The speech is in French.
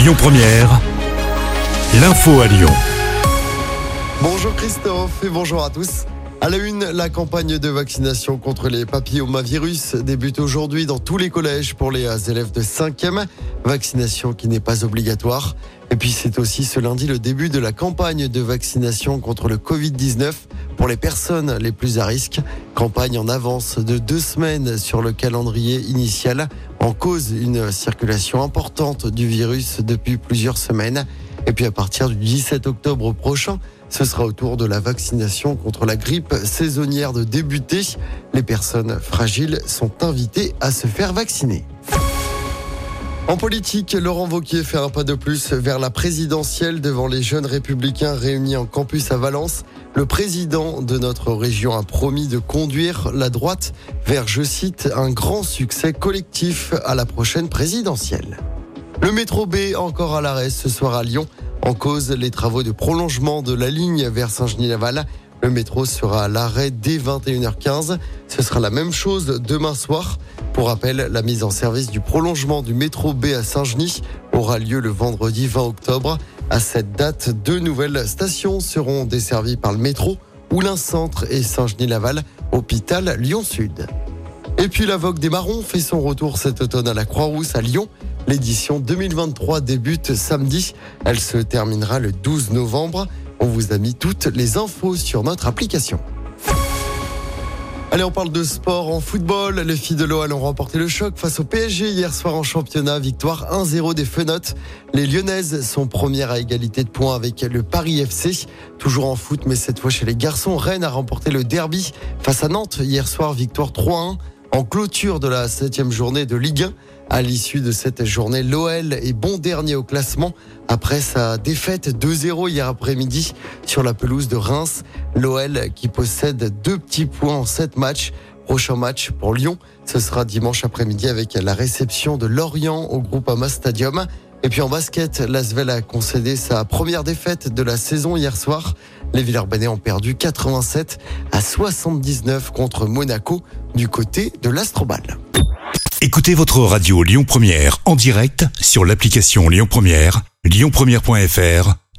Lyon Première, l'info à Lyon. Bonjour Christophe et bonjour à tous. À la une, la campagne de vaccination contre les papillomavirus débute aujourd'hui dans tous les collèges pour les élèves de 5e. Vaccination qui n'est pas obligatoire. Et puis c'est aussi ce lundi le début de la campagne de vaccination contre le Covid-19 pour les personnes les plus à risque. Campagne en avance de deux semaines sur le calendrier initial. En cause une circulation importante du virus depuis plusieurs semaines. Et puis à partir du 17 octobre prochain, ce sera au tour de la vaccination contre la grippe saisonnière de débuter. Les personnes fragiles sont invitées à se faire vacciner. En politique, Laurent Vauquier fait un pas de plus vers la présidentielle devant les jeunes républicains réunis en campus à Valence. Le président de notre région a promis de conduire la droite vers, je cite, un grand succès collectif à la prochaine présidentielle. Le métro B encore à l'arrêt ce soir à Lyon. En cause, les travaux de prolongement de la ligne vers Saint-Genis-Laval. Le métro sera à l'arrêt dès 21h15. Ce sera la même chose demain soir. Pour rappel, la mise en service du prolongement du métro B à Saint-Genis aura lieu le vendredi 20 octobre. À cette date, deux nouvelles stations seront desservies par le métro, Oulin Centre et Saint-Genis-Laval, hôpital Lyon-Sud. Et puis la Vogue des Marrons fait son retour cet automne à la Croix-Rousse à Lyon. L'édition 2023 débute samedi. Elle se terminera le 12 novembre. On vous a mis toutes les infos sur notre application. Allez, on parle de sport en football. Les filles de l'OL ont remporté le choc face au PSG hier soir en championnat. Victoire 1-0 des Fenotes. Les Lyonnaises sont premières à égalité de points avec le Paris FC. Toujours en foot, mais cette fois chez les garçons. Rennes a remporté le derby face à Nantes hier soir. Victoire 3-1 en clôture de la septième journée de Ligue 1. À l'issue de cette journée, l'OL est bon dernier au classement après sa défaite 2-0 hier après-midi sur la pelouse de Reims. L'OL qui possède deux petits points en sept matchs. Prochain match pour Lyon, ce sera dimanche après-midi avec la réception de Lorient au groupe Ama Stadium. Et puis en basket, l'Asvel a concédé sa première défaite de la saison hier soir. Les Villers-Banais ont perdu 87 à 79 contre Monaco du côté de l'Astrobal. Écoutez votre radio Lyon Première en direct sur l'application Lyon Première, lyonpremière.fr